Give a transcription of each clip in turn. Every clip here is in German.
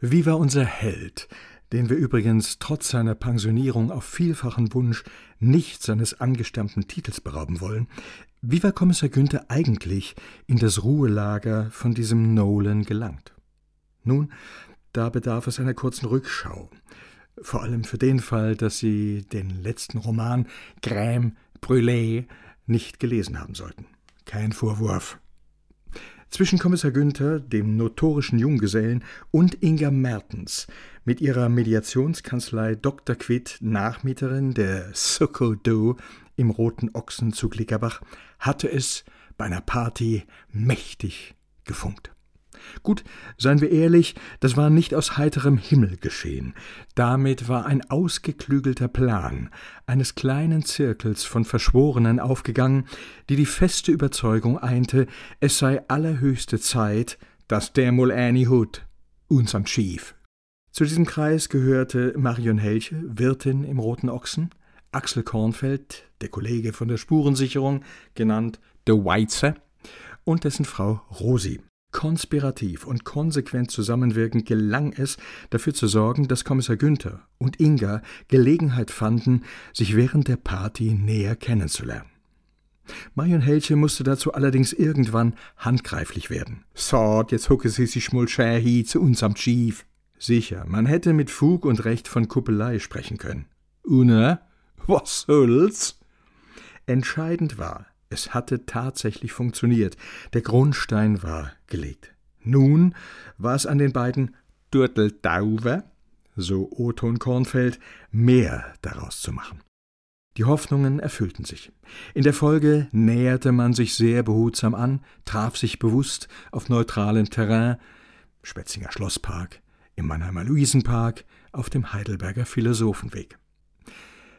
Wie war unser Held, den wir übrigens trotz seiner Pensionierung auf vielfachen Wunsch nicht seines angestammten Titels berauben wollen, wie war Kommissar Günther eigentlich in das Ruhelager von diesem Nolan gelangt? Nun, da bedarf es einer kurzen Rückschau. Vor allem für den Fall, dass Sie den letzten Roman Crème Brûlée nicht gelesen haben sollten. Kein Vorwurf. Zwischen Kommissar Günther, dem notorischen Junggesellen, und Inga Mertens, mit ihrer Mediationskanzlei Dr. Quitt, Nachmieterin der Soko Do im Roten Ochsen zu Glickerbach, hatte es bei einer Party mächtig gefunkt. Gut, seien wir ehrlich, das war nicht aus heiterem Himmel geschehen. Damit war ein ausgeklügelter Plan eines kleinen Zirkels von Verschworenen aufgegangen, die die feste Überzeugung einte, es sei allerhöchste Zeit, dass der Mul Annie Hood uns am Schief. Zu diesem Kreis gehörte Marion Helche, Wirtin im Roten Ochsen, Axel Kornfeld, der Kollege von der Spurensicherung, genannt The Weizer, und dessen Frau Rosi. Konspirativ und konsequent zusammenwirkend gelang es, dafür zu sorgen, dass Kommissar Günther und Inga Gelegenheit fanden, sich während der Party näher kennenzulernen. Marion Helche musste dazu allerdings irgendwann handgreiflich werden. So, jetzt hucke sie sich hi zu uns am Chief. Sicher, man hätte mit Fug und Recht von Kuppelei sprechen können. Una, was soll's? Entscheidend war, es hatte tatsächlich funktioniert. Der Grundstein war gelegt. Nun war es an den beiden Durteltauwer, so Oton Kornfeld, mehr daraus zu machen. Die Hoffnungen erfüllten sich. In der Folge näherte man sich sehr behutsam an, traf sich bewusst auf neutralem Terrain, Spetzinger Schlosspark, im Mannheimer Luisenpark, auf dem Heidelberger Philosophenweg.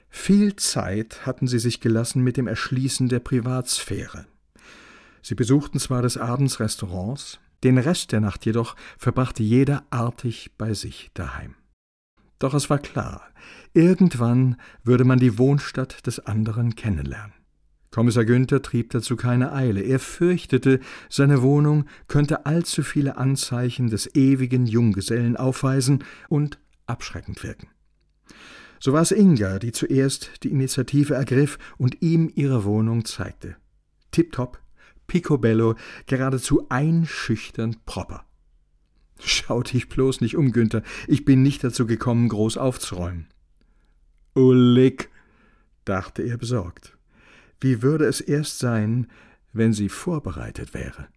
Viel Zeit hatten sie sich gelassen mit dem Erschließen der Privatsphäre. Sie besuchten zwar des Abends Restaurants, den Rest der Nacht jedoch verbrachte jeder artig bei sich daheim. Doch es war klar, irgendwann würde man die Wohnstatt des anderen kennenlernen. Kommissar Günther trieb dazu keine Eile. Er fürchtete, seine Wohnung könnte allzu viele Anzeichen des ewigen Junggesellen aufweisen und abschreckend wirken. So war es Inga, die zuerst die Initiative ergriff und ihm ihre Wohnung zeigte. Tipptopp, picobello, geradezu einschüchternd proper. Schau dich bloß nicht um, Günther, ich bin nicht dazu gekommen, groß aufzuräumen. Ullig, dachte er besorgt. Wie würde es erst sein, wenn sie vorbereitet wäre?